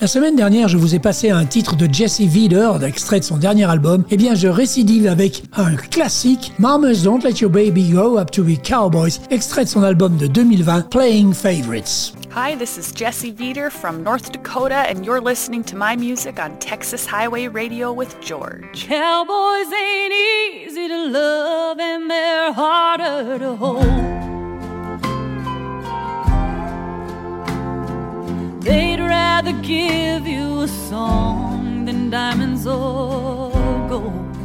La semaine dernière, je vous ai passé un titre de Jesse Wieder, extrait de son dernier album. Eh bien, je récidive avec un classique, Mamas Don't Let Your Baby Grow Up to Be Cowboys, extrait de son album de 2020, Playing Favorites. Hi, this is Jesse Veeder from North Dakota, and you're listening to my music on Texas Highway Radio with George. Cowboys ain't easy to love, and they're harder to hold. They'd rather give you a song than diamonds or gold.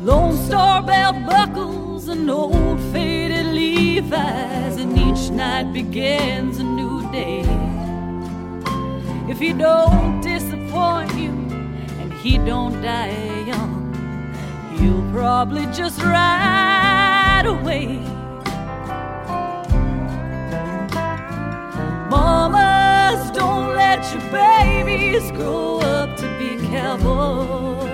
Lone Star belt buckles and old faded Levi's, and each night begins a new day. If he don't disappoint you and he don't die young, he'll probably just ride away. Mamas, don't let your babies grow up to be cowboys.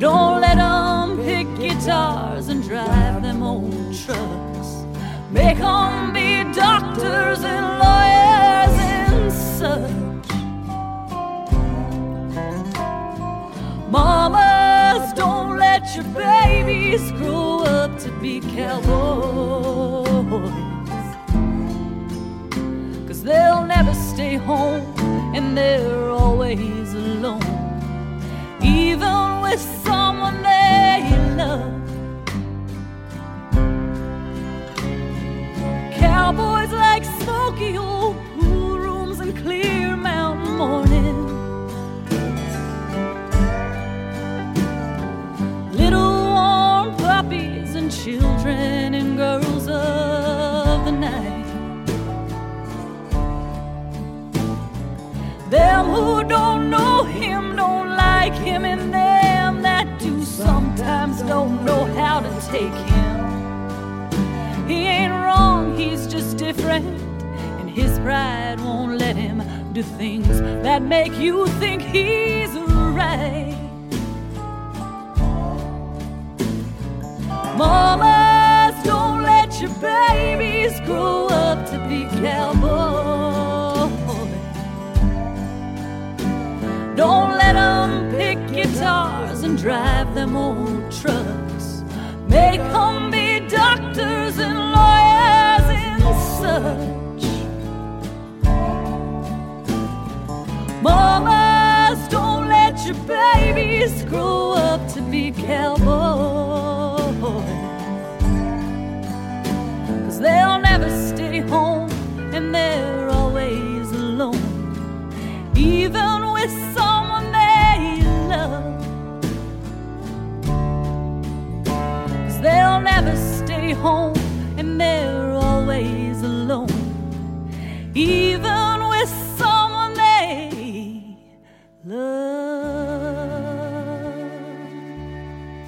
Don't let them pick guitars and drive them old trucks. Make them be doctors and your babies grow up to be cowboys. Cause they'll never stay home and they're always alone. Even with someone they love. Cowboys children and girls of the night. Them who don't know him don't like him, and them that do sometimes don't know how to take him. He ain't wrong, he's just different, and his pride won't let him do things that make you think he's right. Mamas, don't let your babies grow up to be cowboys. Don't let them pick guitars and drive them old trucks. Make them be doctors and lawyers and such. Mamas, don't let your babies grow up to be cowboys. Cause they'll never stay home and they're always alone. Even with someone they love. Cause they'll never stay home and they're always alone. Even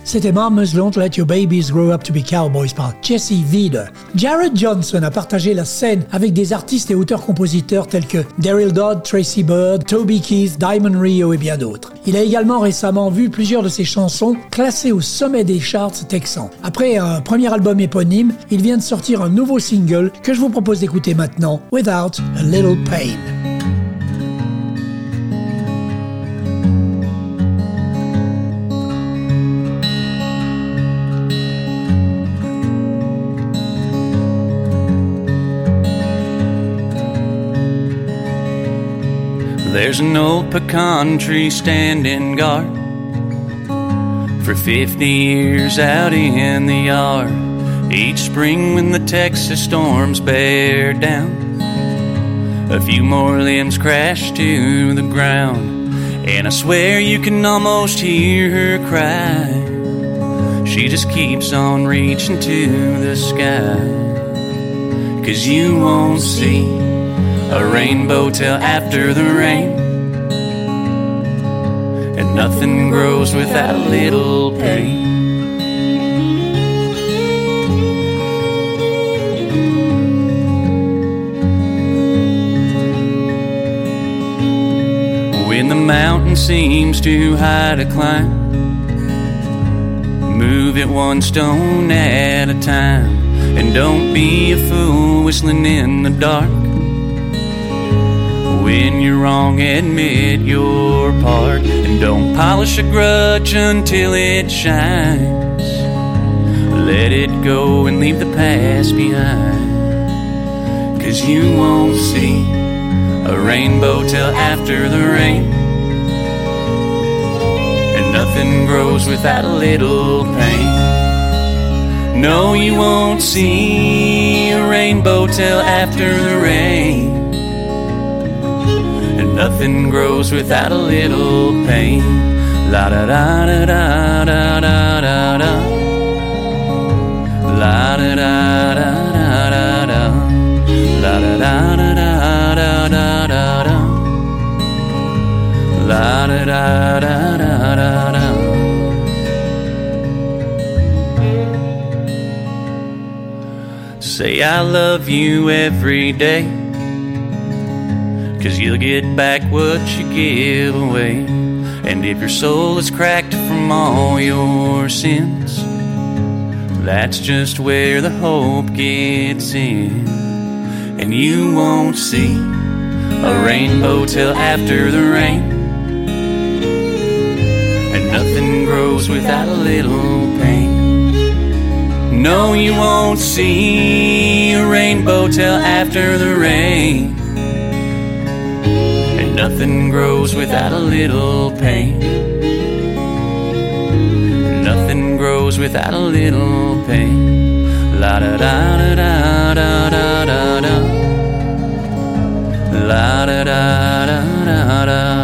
C'était Mamas Don't Let Your Babies Grow Up to Be Cowboys par Jesse Vida. Jared Johnson a partagé la scène avec des artistes et auteurs-compositeurs tels que Daryl Dodd, Tracy Bird, Toby Keith, Diamond Rio et bien d'autres. Il a également récemment vu plusieurs de ses chansons classées au sommet des charts texans. Après un premier album éponyme, il vient de sortir un nouveau single que je vous propose d'écouter maintenant, Without a Little Pain. There's an old pecan tree standing guard for 50 years out in the yard. Each spring when the Texas storms bear down, a few more limbs crash to the ground. And I swear you can almost hear her cry. She just keeps on reaching to the sky. Cause you won't see a rainbow till after the rain. Nothing grows without a little pain. When the mountain seems too high to climb, move it one stone at a time. And don't be a fool whistling in the dark. When you're wrong, admit your part. And don't polish a grudge until it shines. Let it go and leave the past behind. Cause you won't see a rainbow till after the rain. And nothing grows without a little pain. No, you won't see a rainbow till after the rain. Nothing grows without a little pain. La da da da da da da da da. La da da da da da da. La da da da da da da da da. La da da da da da da. Say I love you every day. Cause you'll get back what you give away. And if your soul is cracked from all your sins, that's just where the hope gets in. And you won't see a rainbow till after the rain. And nothing grows without a little pain. No, you won't see a rainbow till after the rain. Nothing grows without a little pain. Nothing grows without a little pain. La da da da da da da da. La da da da da da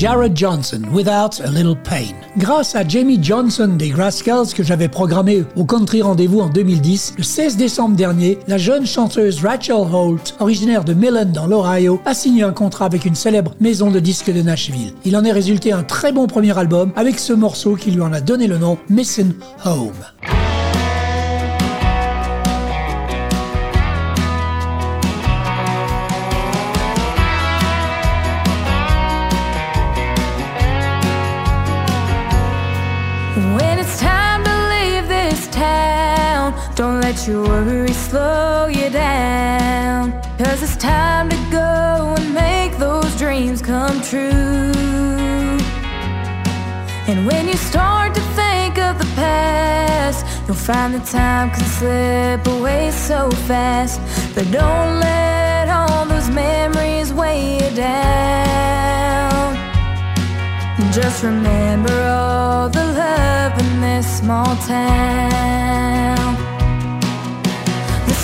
Jared Johnson, Without a Little Pain. Grâce à Jamie Johnson des Rascals que j'avais programmé au Country Rendez-vous en 2010, le 16 décembre dernier, la jeune chanteuse Rachel Holt, originaire de Millen dans l'Ohio, a signé un contrat avec une célèbre maison de disques de Nashville. Il en est résulté un très bon premier album avec ce morceau qui lui en a donné le nom Missing Home. Don't worries slow you down. Cause it's time to go and make those dreams come true. And when you start to think of the past, you'll find the time can slip away so fast. But don't let all those memories weigh you down. Just remember all the love in this small town.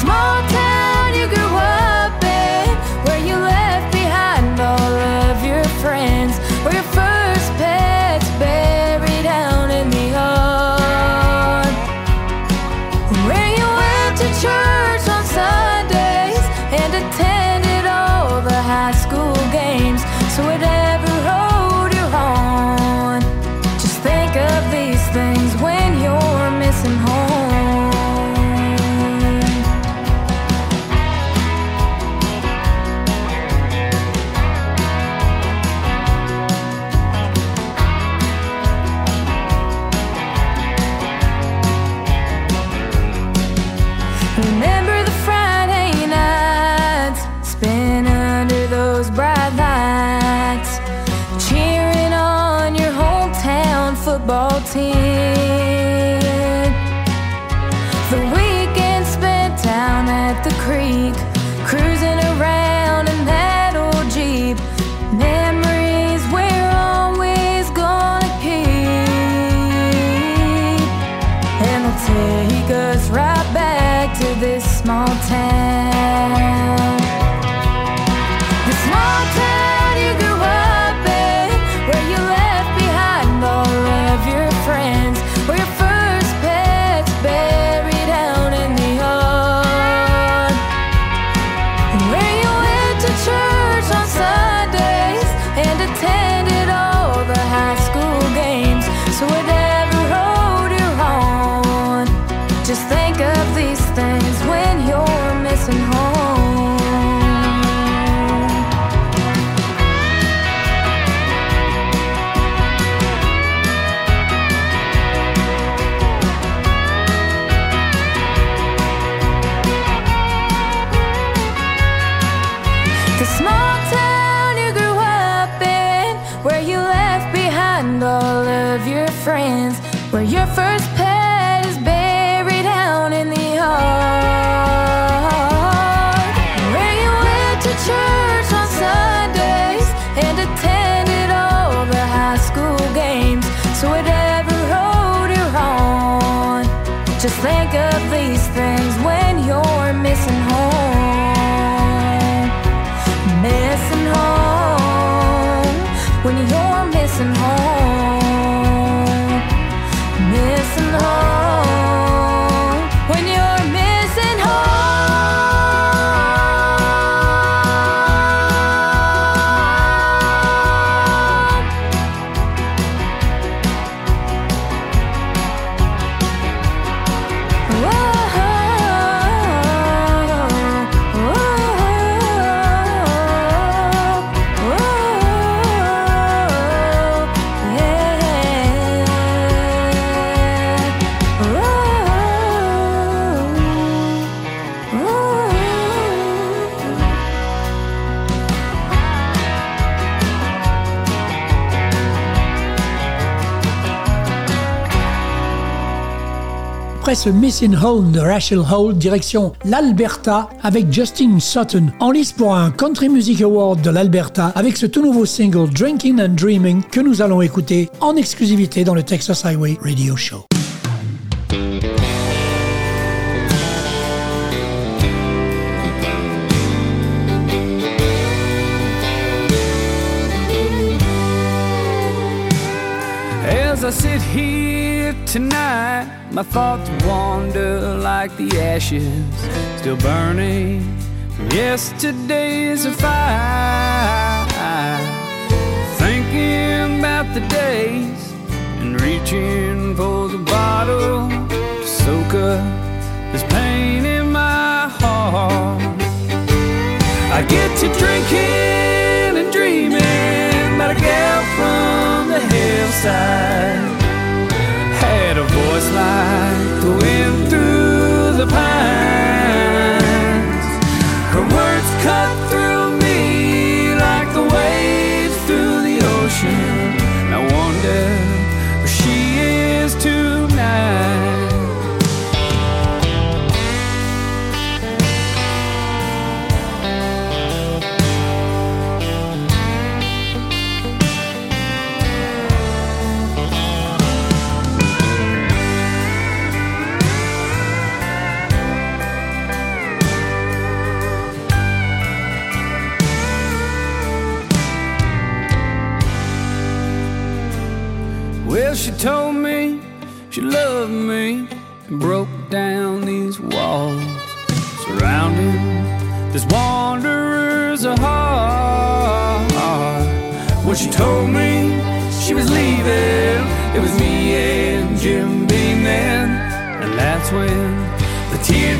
Small town you grew up missing Ce Missing Home de Rachel Holt, direction l'Alberta avec Justin Sutton, en lice pour un Country Music Award de l'Alberta avec ce tout nouveau single Drinking and Dreaming que nous allons écouter en exclusivité dans le Texas Highway Radio Show. As I sit here tonight, my thoughts wander like the ashes still burning from yesterday's fire. Thinking about the days and reaching for the bottle to soak up this pain in my heart. I get to drinking and dreaming about a gal from the hillside. A like the wind through the pines.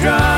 The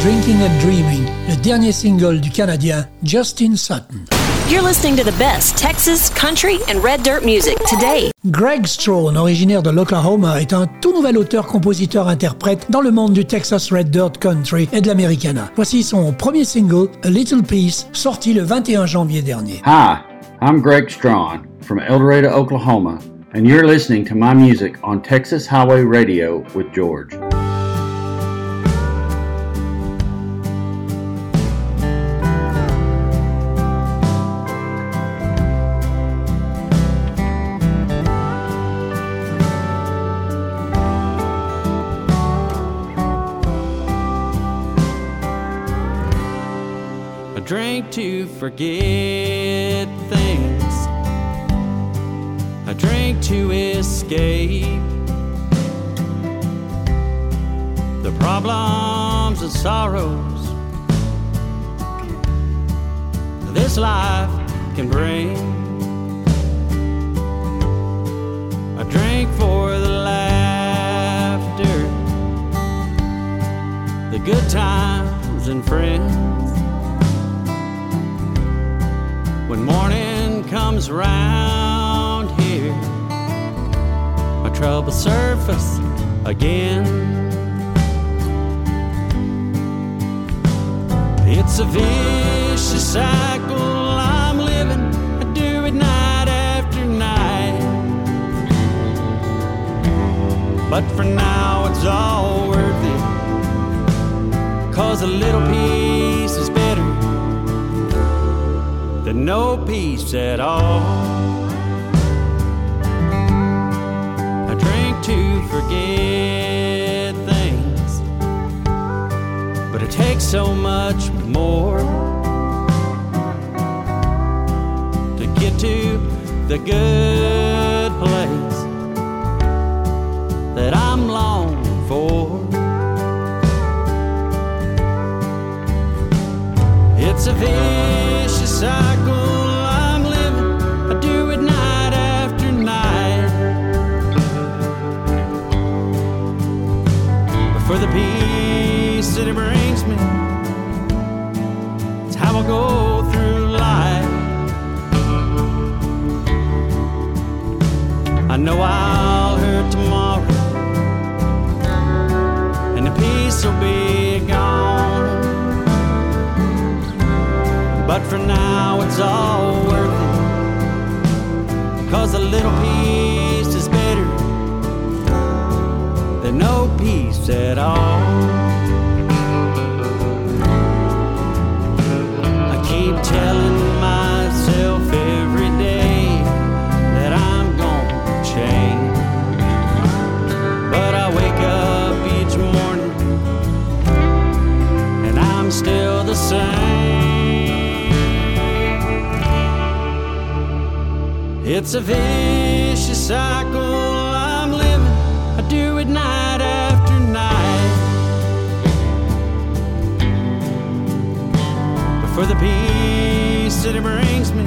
Drinking and Dreaming, le dernier single du Canadien Justin Sutton. You're listening to the best Texas, country, and red dirt music today. Greg Strone, originaire de l'Oklahoma, est un tout nouvel auteur-compositeur-interprète dans le monde du Texas Red Dirt Country et de l'Americana. Voici son premier single, A Little Piece, sorti le 21 janvier dernier. Hi, I'm Greg Strawn from El Dorado, Oklahoma, and you're listening to my music on Texas Highway Radio with George. To forget things, I drink to escape the problems and sorrows this life can bring. A drink for the laughter, the good times and friends. When morning comes round here, my troubles surface again. It's a vicious cycle I'm living. I do it night after night. But for now, it's all worth it. Cause a little peace than no peace at all. I drink to forget things, but it takes so much more to get to the good place that I'm longing for. It's a vicious cycle it brings me, it's how I go through life. I know I'll hurt tomorrow, and the peace will be gone. But for now, it's all worth it. Cause a little peace is better than no peace at all. It's a vicious cycle I'm living. I do it night after night. But for the peace that it brings me,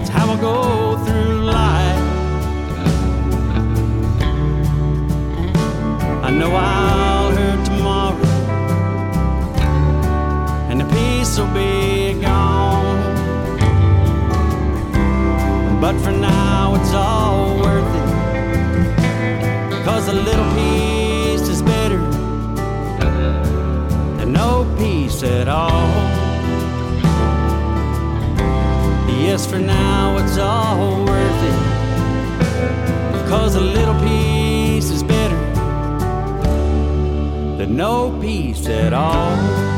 it's how I go through life. I know I'll hurt tomorrow, and the peace will be But for now, it's all worth it. Cause a little peace is better than no peace at all. Yes, for now, it's all worth it. Cause a little peace is better than no peace at all.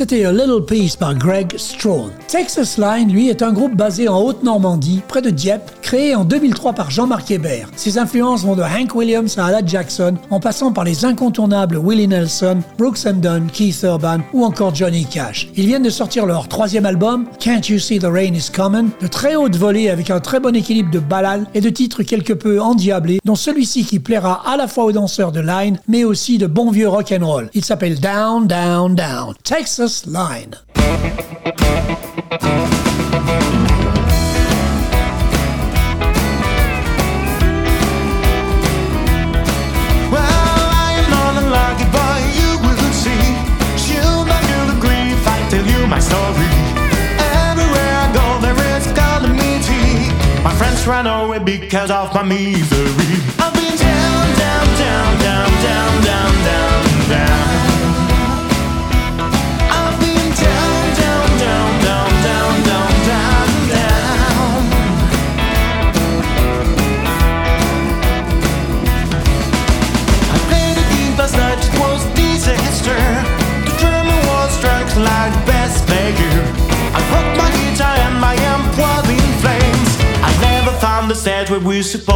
C'était A Little Piece par Greg Strone. Texas Line, lui, est un groupe basé en Haute-Normandie, près de Dieppe, créé en 2003 par Jean-Marc Hébert. Ses influences vont de Hank Williams à Alan Jackson, en passant par les incontournables Willie Nelson, Brooks and Dunn, Keith Urban ou encore Johnny Cash. Ils viennent de sortir leur troisième album, Can't You See the Rain Is Coming, de très haute volée avec un très bon équilibre de ballades et de titres quelque peu endiablés, dont celui-ci qui plaira à la fois aux danseurs de Line, mais aussi de bon vieux rock and roll. Il s'appelle Down, Down, Down. Texas Line. Just run away because of my misery. I've been down, down, down, down, down, supposed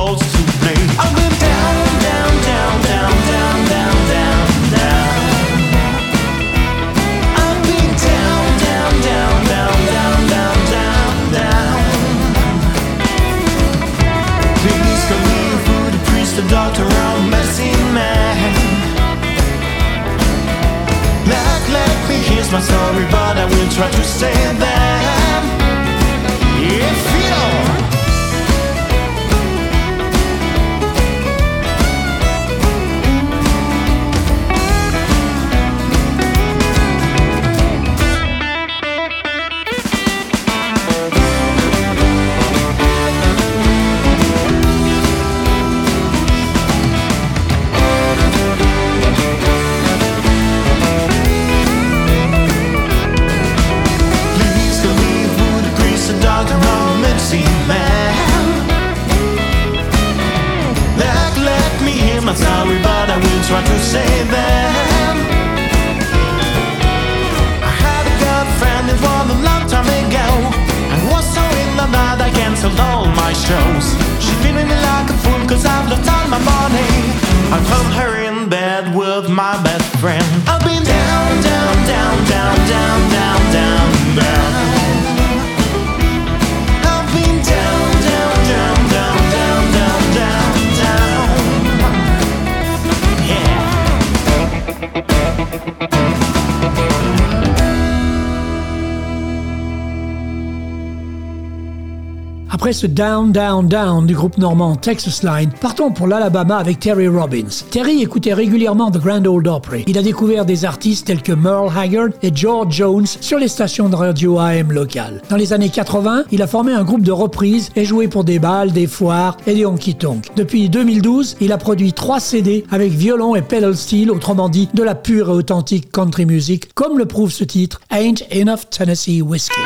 Après ce Down, Down, Down du groupe normand Texas Line, partons pour l'Alabama avec Terry Robbins. Terry écoutait régulièrement The Grand Ole Opry. Il a découvert des artistes tels que Merle Haggard et George Jones sur les stations de radio AM locales. Dans les années 80, il a formé un groupe de reprises et joué pour des balles, des foires et des honky-tonk. Depuis 2012, il a produit trois CD avec violon et pedal steel, autrement dit de la pure et authentique country music, comme le prouve ce titre, Ain't Enough Tennessee Whiskey.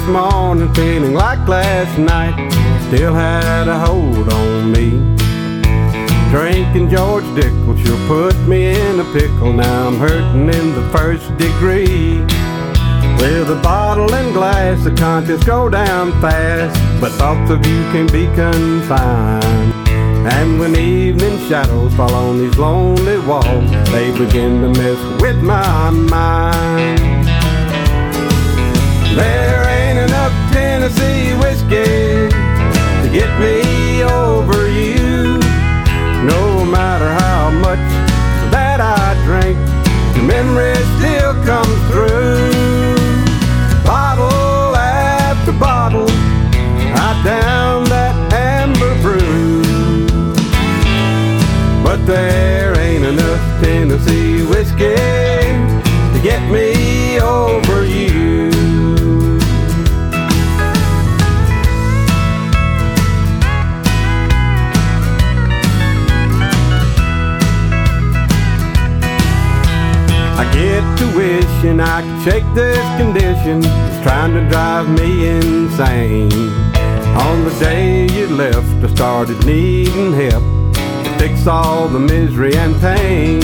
This morning feeling like last night still had a hold on me. Drinking George Dickel sure put me in a pickle. Now I'm hurting in the first degree. With a bottle and glass, the contents go down fast, but thoughts of you can be confined. And when evening shadows fall on these lonely walls, they begin to mess with my mind. There get me over you. No matter how much that I drink, the memory still comes through. Bottle after bottle, I down that amber brew. But there ain't enough Tennessee I get to wishing I could shake this condition. It's trying to drive me insane. On the day you left, I started needing help to fix all the misery and pain.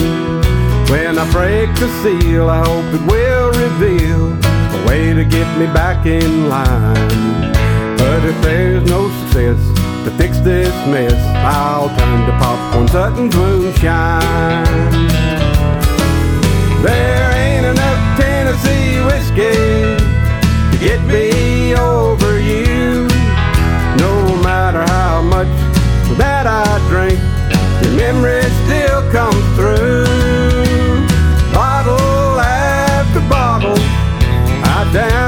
When I break the seal, I hope it will reveal a way to get me back in line. But if there's no success to fix this mess, I'll turn to popcorn Sutton's moonshine. There Tennessee to get me over you. No matter how much that I drink, your memory still comes through. Bottle after bottle, I down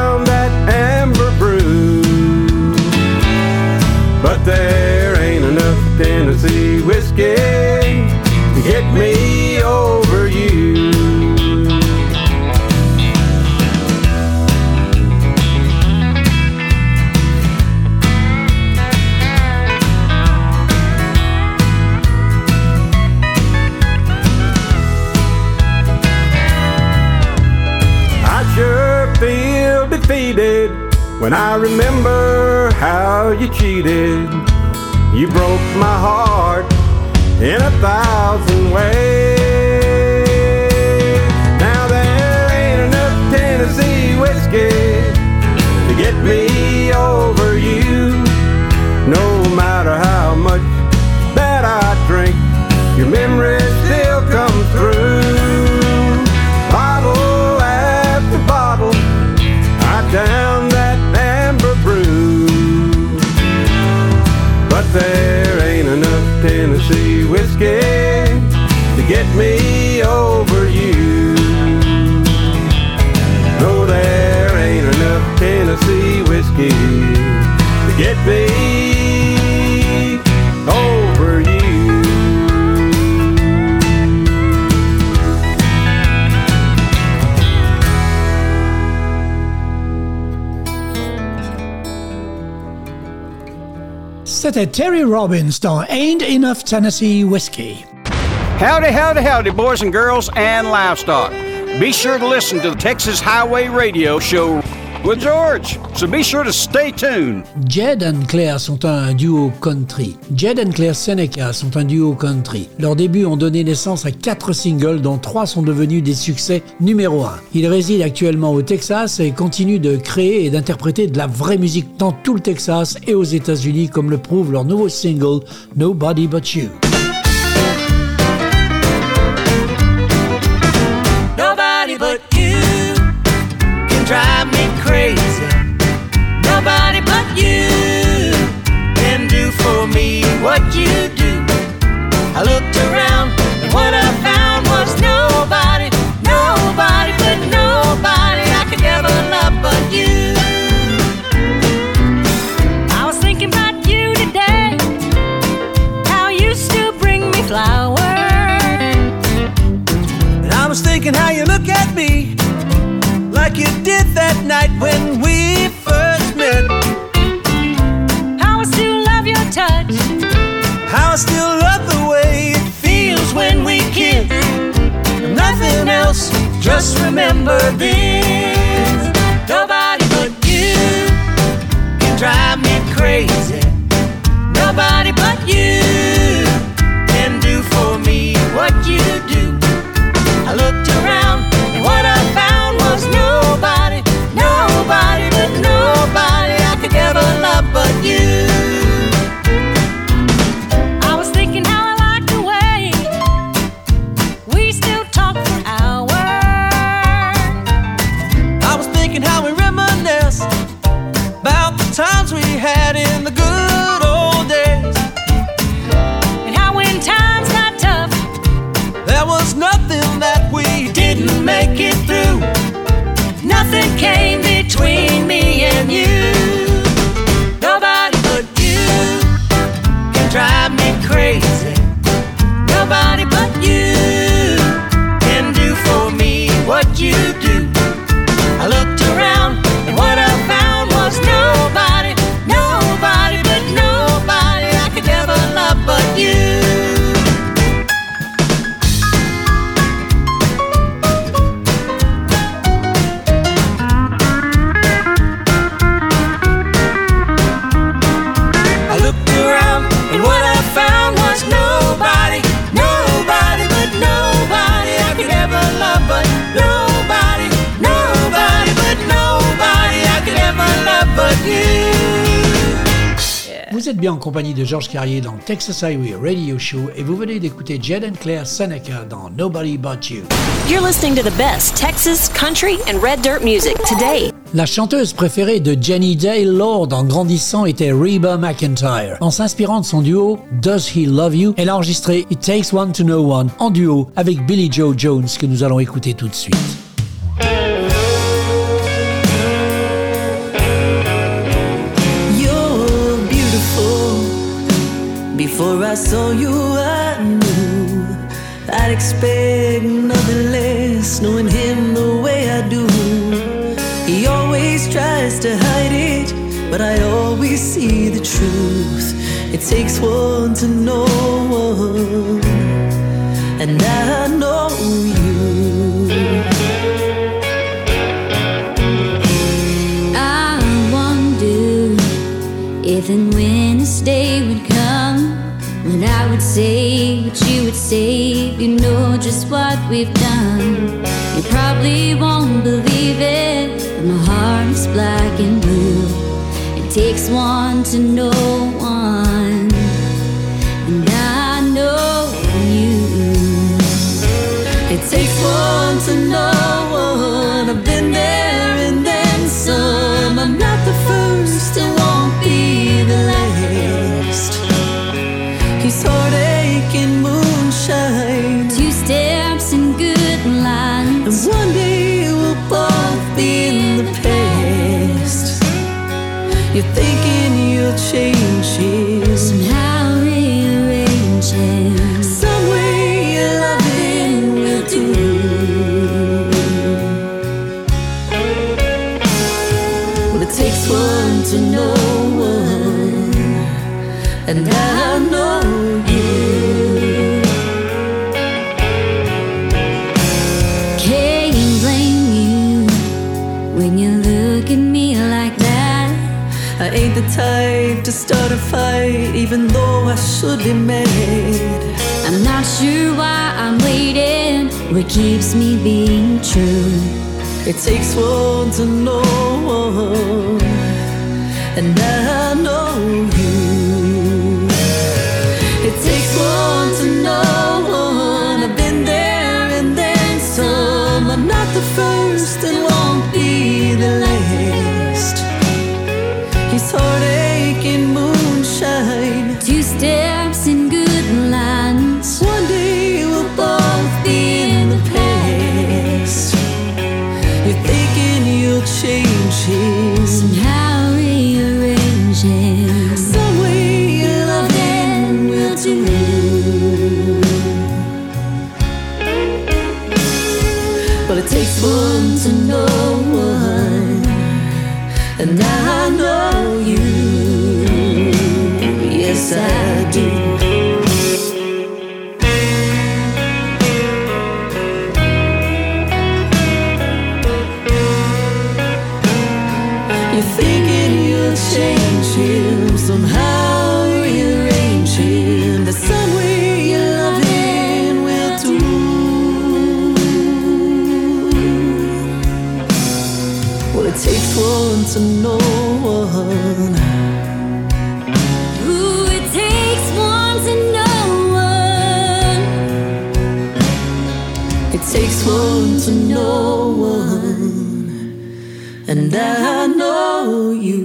When I remember how you cheated, you broke my heart in a thousand ways. Terry Robbins dans Ain't Enough Tennessee Whiskey. Howdy, howdy, howdy, boys and girls and livestock. Be sure to listen to the Texas Highway Radio Show with George, so be sure to stay tuned. Jed and Claire sont un duo country. Jed and Claire Seneca sont un duo country. Leurs débuts ont donné naissance à quatre singles dont trois sont devenus des succès numéro un. Ils résident actuellement au Texas et continuent de créer et d'interpréter de la vraie musique dans tout le Texas et aux États-Unis comme le prouve leur nouveau single Nobody But You. When we first met. How I still love your touch. How I still love the way it feels when we kiss. Nothing else, just remember this. Nobody but you can drive me crazy. Nobody but you Vous êtes bien en compagnie de Georges Carrier dans Texas Highway Radio Show et vous venez d'écouter Jed and Claire Seneca dans Nobody But You. You're listening to the best Texas, country, and red dirt music today. La chanteuse préférée de Jenny Dale Lord en grandissant était Reba McIntyre. En s'inspirant de son duo Does He Love You, elle a enregistré It Takes One to Know One en duo avec Billy Joe Jones que nous allons écouter tout de suite. Before I saw you, I knew I'd expect nothing less, knowing him the way I do. He always tries to hide it, but I always see the truth. It takes one to know one, and I know you. if and when it's day say what you would say. You know just what we've done. You probably won't believe it, but my heart is black and blue. It takes one to know And I know you. Can't blame you when you look at me like that. I ain't the type to start a fight, even though I should be mad. I'm not sure why I'm waiting. What keeps me being true? It takes one to know and I And I know you.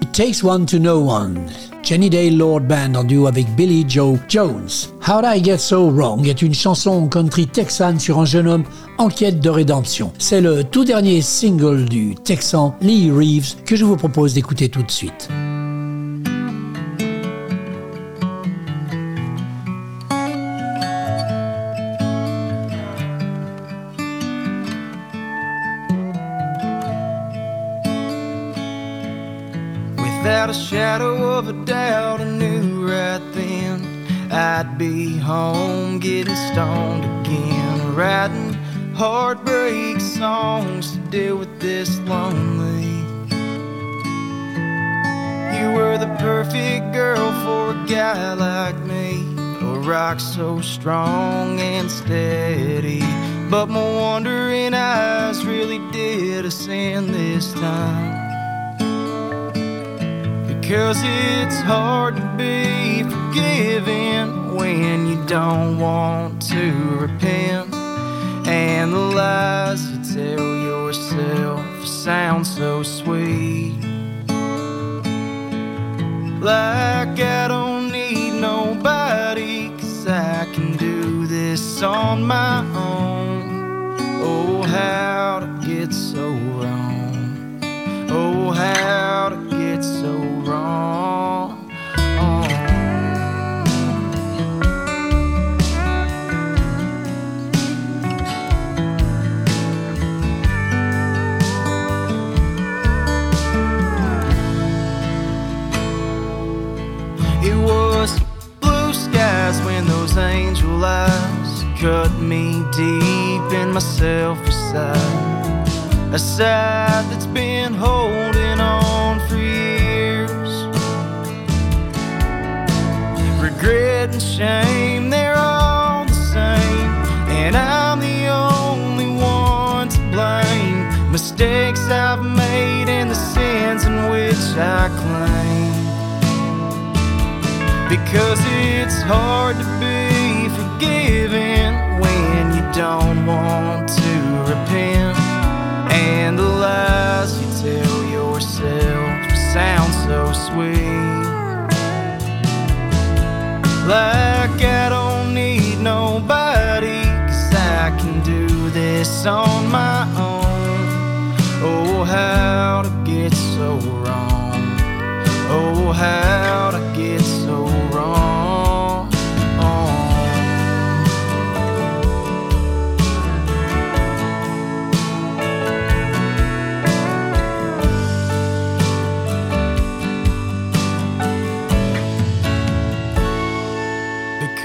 It Takes One to Know One. Jenny Day Lord Band en duo avec Billy Joe Jones. How'd I Get So Wrong est une chanson country texane sur un jeune homme en quête de rédemption. C'est le tout dernier single du Texan Lee Reeves que je vous propose d'écouter tout de suite. Of a doubt, I knew right then I'd be home getting stoned again, writing heartbreak songs to deal with this lonely. You were the perfect girl for a guy like me, a rock so strong and steady. But my wandering eyes really did us in this time. Because it's hard to be forgiven when you don't want to repent. And the lies you tell yourself sound so sweet. Like I don't need nobody, cause I can do this on my own. Oh, how to get so wrong. Oh, how myself aside. A side that's been holding on for years. Regret and shame, they're all the same. And I'm the only one to blame. Mistakes I've made and the sins in which I claim. Because it's hard to be forgiven when you don't want sweet. Like I don't need nobody, cause I can do this on my own. Oh, how to get so wrong. Oh, how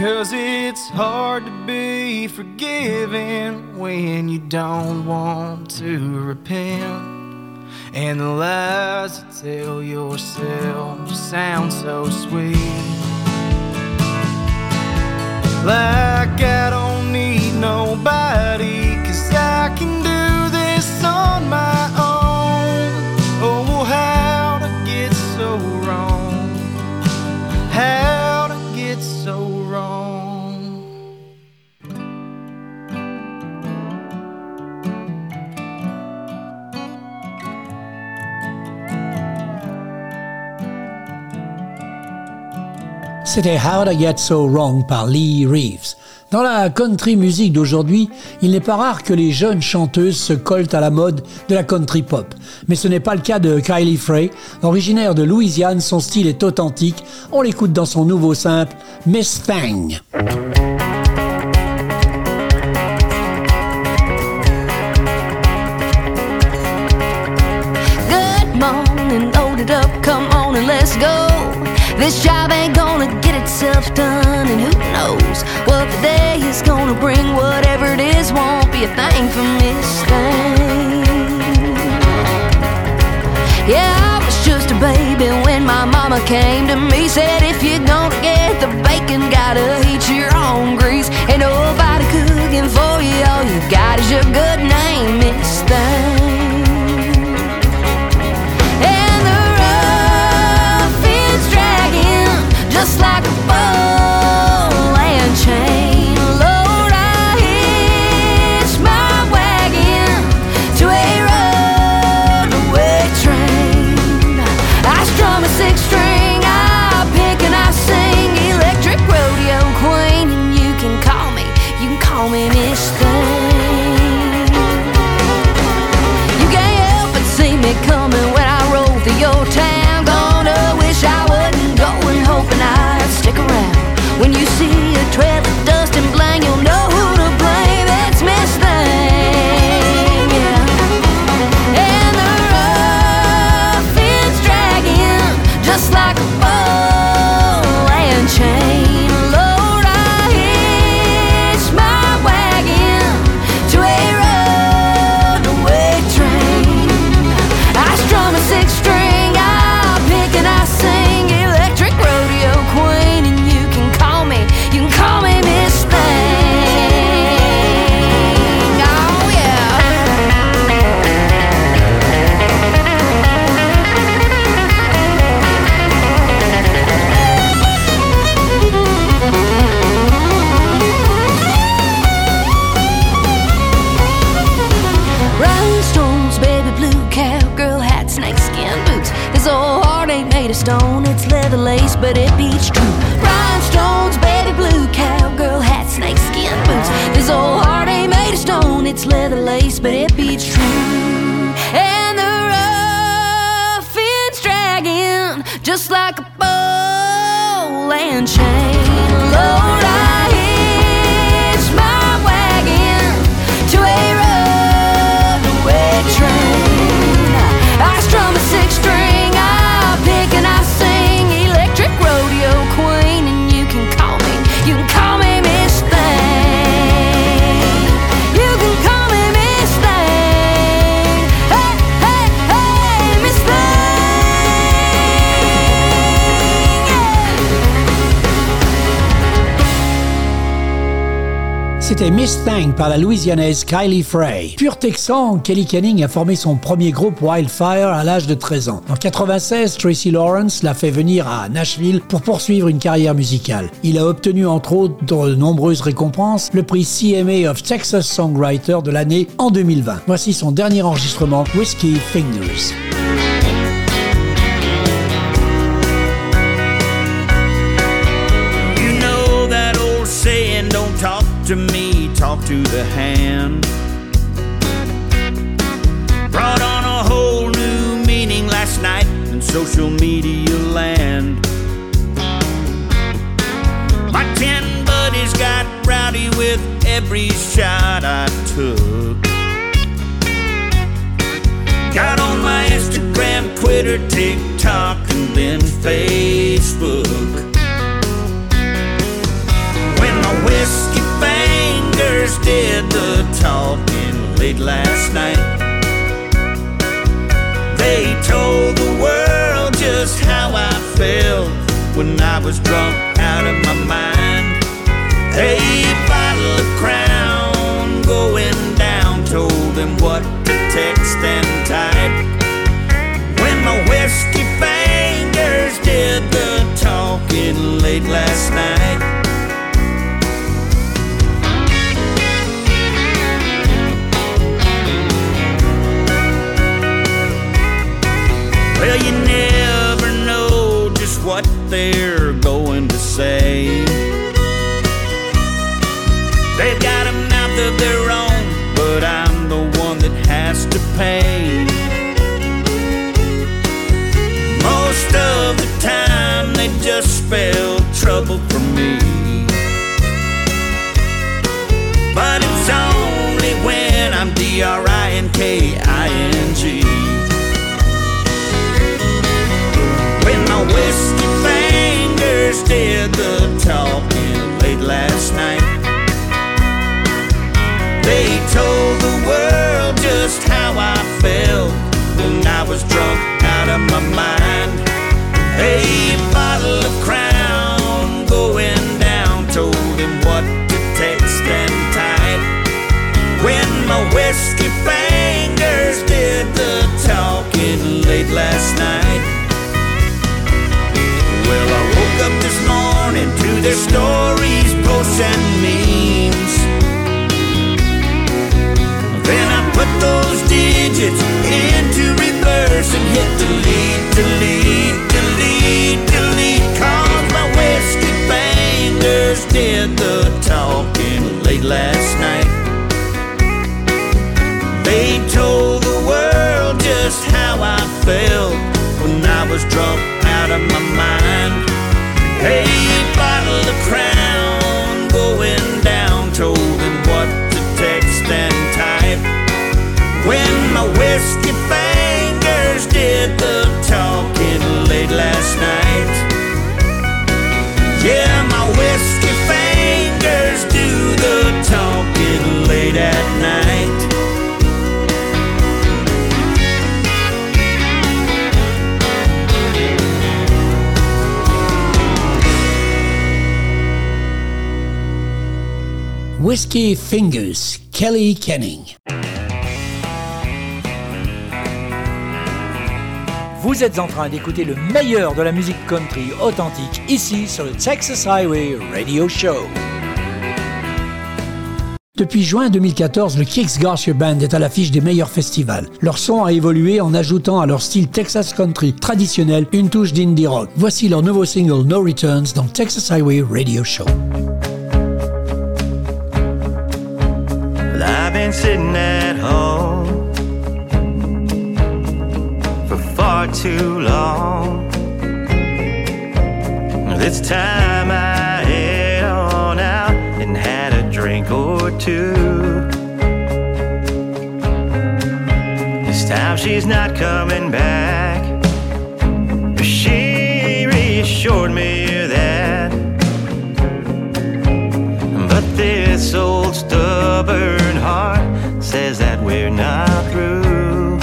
Because it's hard to be forgiven when you don't want to repent. And the lies you tell yourself sound so sweet. Like I don't need nobody, cause I can do this on my C'était How to Get So Wrong par Lee Reeves. Dans la country music d'aujourd'hui, il n'est pas rare que les jeunes chanteuses se collent à la mode de la country pop. Mais ce n'est pas le cas de Kylie Frey. Originaire de Louisiane, son style est authentique. On l'écoute dans son nouveau simple, Miss Thang. Good morning, load it up, come on and let's go. This job ain't done, and who knows what the day is gonna bring. Whatever it is, won't be a thing for Thing. Yeah, I was just a baby when my mama came to me. Said, if you're gonna get the bacon, gotta heat your own grease. Ain't nobody cooking for you, all you got is your good name, Miss Thing. Just like a ball Par la louisianaise Kylie Frey. Pur texan, Kelly Canning a formé son premier groupe Wildfire à l'âge de 13 ans. En 96, Tracy Lawrence l'a fait venir à Nashville pour poursuivre une carrière musicale. Il a obtenu entre autres de nombreuses récompenses, le prix CMA of Texas Songwriter de l'année en 2020. Voici son dernier enregistrement, Whiskey Fingers. To the hand. Brought on a whole new meaning last night in social media land. My ten buddies got rowdy with every shot I took. Got on my Instagram, Twitter, TikTok, and then Facebook. Fingers did the talking late last night. They told the world just how I felt when I was drunk out of my mind. A bottle of crown going down told them what to text and type. When my whiskey fingers did the talking late last night. But it's only when I'm D R I N K I N G. When my whiskey fingers did the talking late last night. They told the world just how I felt when I was drunk last night. Well, I woke up this morning to their stories, posts, and memes. Then I put those digits into reverse and hit delete, delete, delete, delete. Cause my whiskey fingers did the talking late last night. They told I felt when I was drunk out of my mind. A bottle of crown going down told him what to text and type. When my whiskey fingers did the talking late last night. Whiskey Fingers, Kelly Kenning. Vous êtes en train d'écouter le meilleur de la musique country authentique ici sur le Texas Highway Radio Show. Depuis juin 2014, le Kicks Garcia Band est à l'affiche des meilleurs festivals. Leur son a évolué en ajoutant à leur style Texas Country traditionnel une touche d'indie rock. Voici leur nouveau single No Returns dans Texas Highway Radio Show. Sitting at home for far too long. This time I head on out and had a drink or two. This time she's not coming back. She reassured me that. But this old stubborn heart says that we're not through.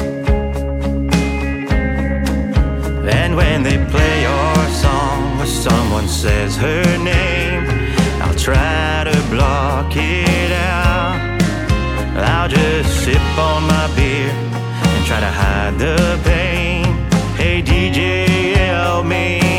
And when they play your song or someone says her name, I'll try to block it out. I'll just sip on my beer and try to hide the pain. Hey, DJ, help me.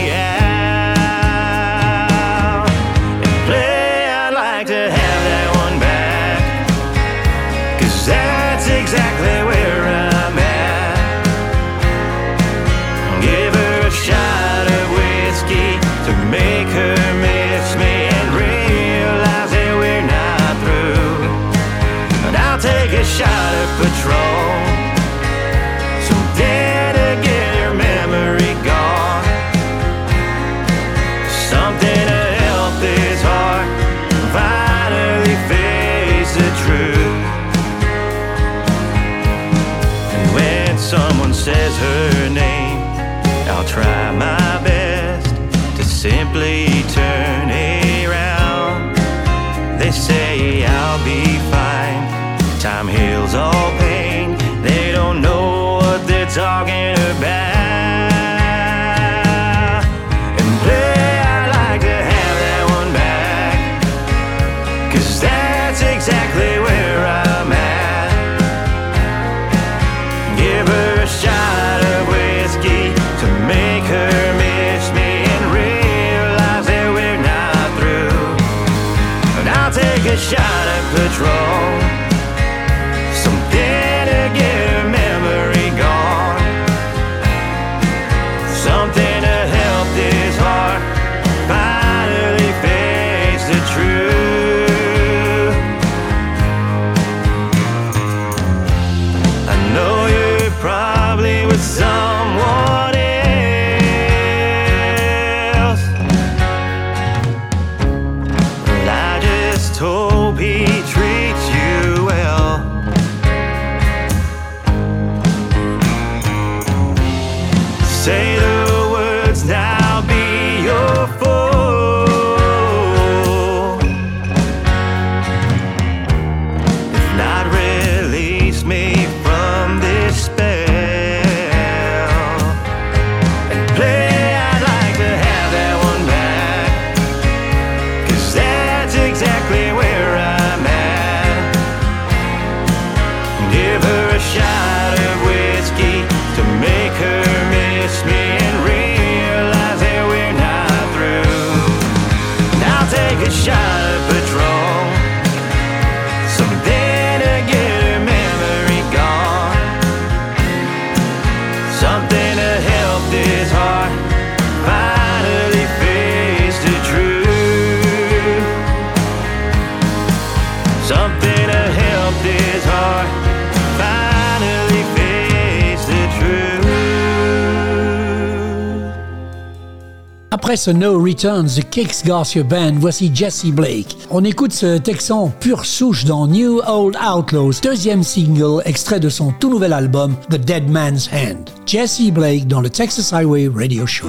simply turn around. They say I'll be fine. Time heals all. shadow. Après ce No Returns, The Kicks Garcia Band, voici Jesse Blake. On écoute ce texan pure souche dans New Old Outlaws, deuxième single extrait de son tout nouvel album The Dead Man's Hand. Jesse Blake dans le Texas Highway Radio Show.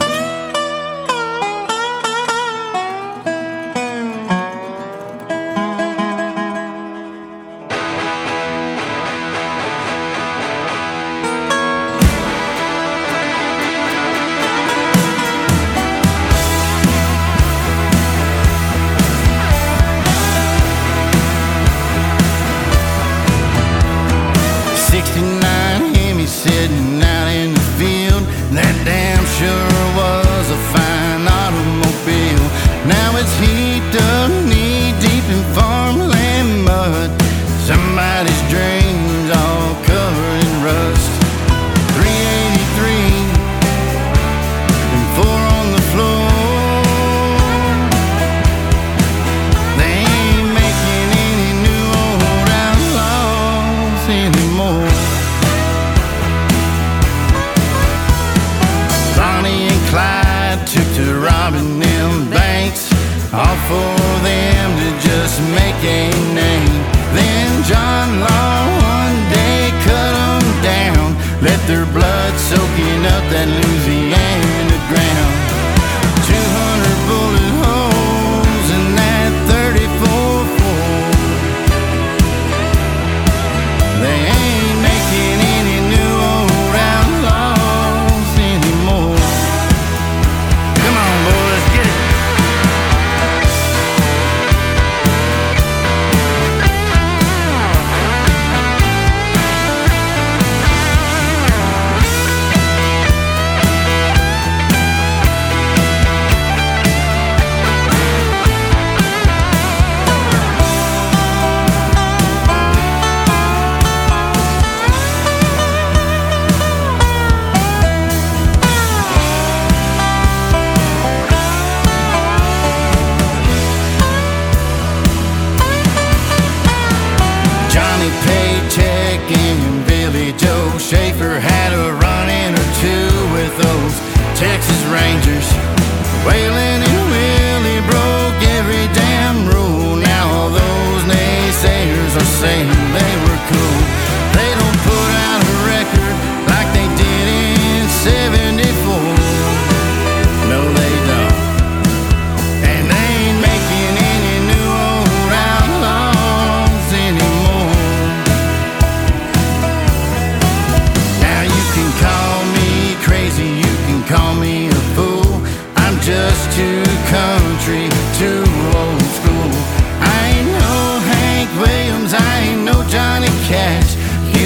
them banks, all for them to just make a name. Then John Law one day cut them down, let their blood soaking up that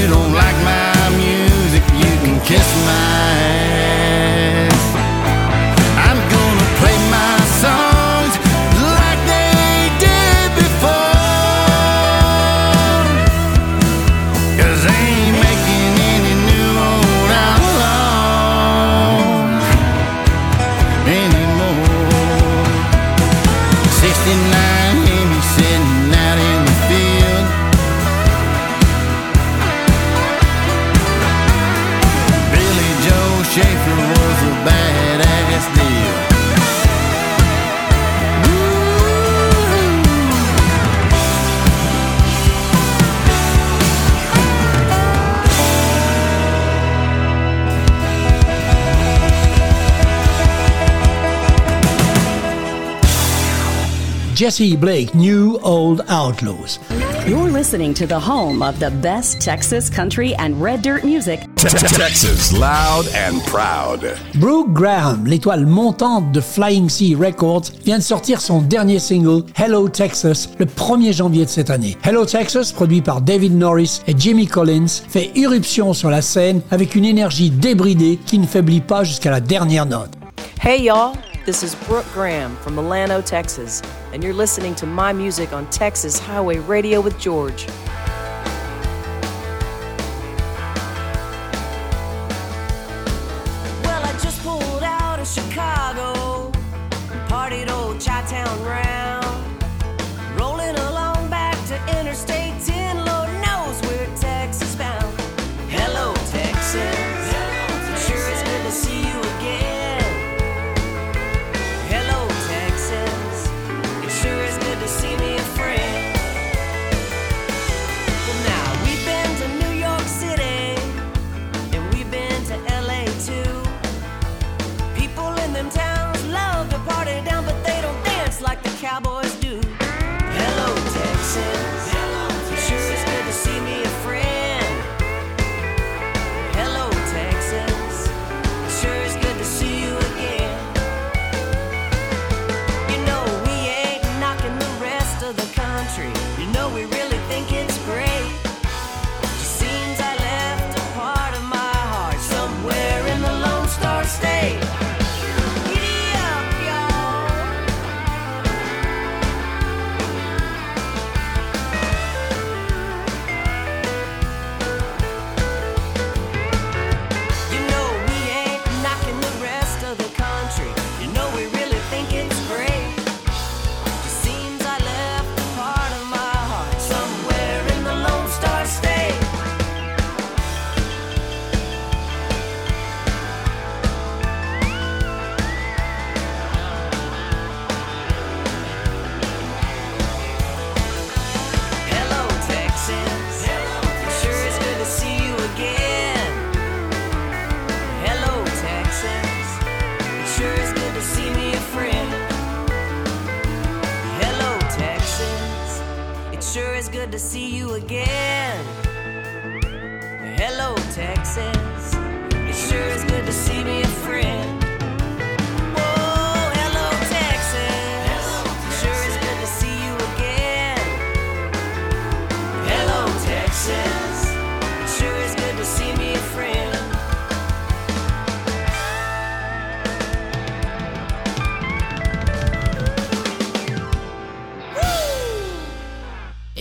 don't like my music, you can kiss my Jesse Blake, New Old Outlaws. You're listening to the home of the best Texas country and red dirt music. Texas, loud and proud. Brooke Graham, l'étoile montante de Flying Sea Records, vient de sortir son dernier single, Hello Texas, le 1er janvier de cette année. Hello Texas, produit par David Norris et Jimmy Collins, fait irruption sur la scène avec une énergie débridée qui ne faiblit pas jusqu'à la dernière note. Hey y'all, this is Brooke Graham from Milano, Texas, and you're listening to my music on Texas Highway Radio with George.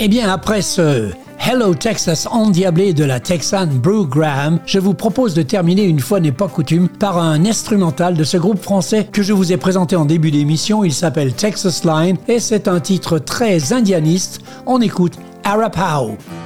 Eh bien, après ce Hello Texas endiablé de la Texane Brew Graham, je vous propose de terminer une fois n'est pas coutume par un instrumental de ce groupe français que je vous ai présenté en début d'émission. Il s'appelle Texas Line et c'est un titre très indianiste. On écoute. Thank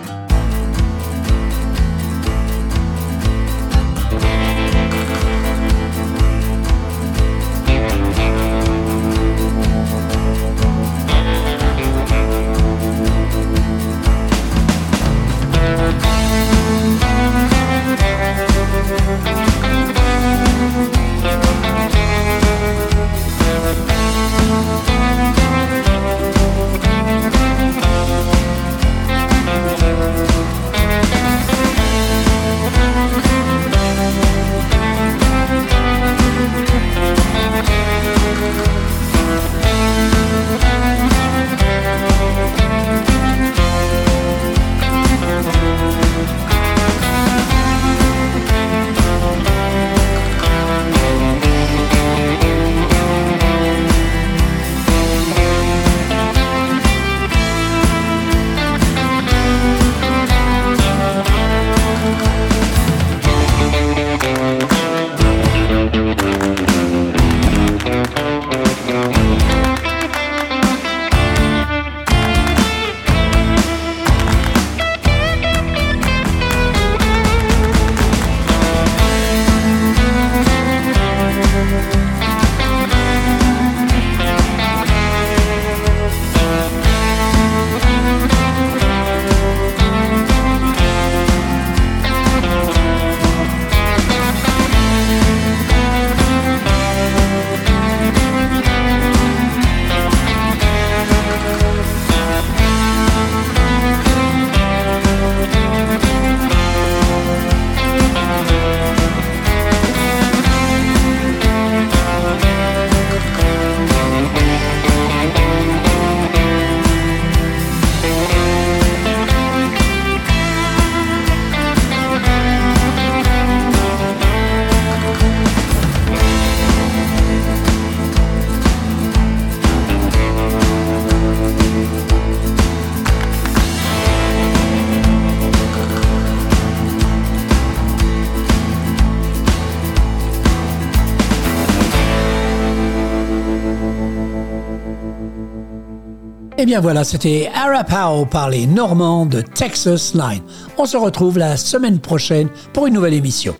Et eh bien voilà, c'était Arapaho par les Normands de Texas Line. On se retrouve la semaine prochaine pour une nouvelle émission.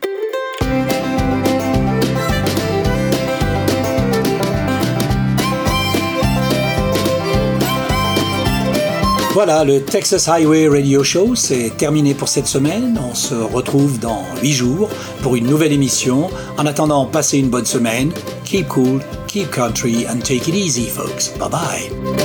Voilà, le Texas Highway Radio Show, c'est terminé pour cette semaine. On se retrouve dans 8 jours pour une nouvelle émission. En attendant, passez une bonne semaine. Keep cool, keep country, and take it easy, folks. Bye bye.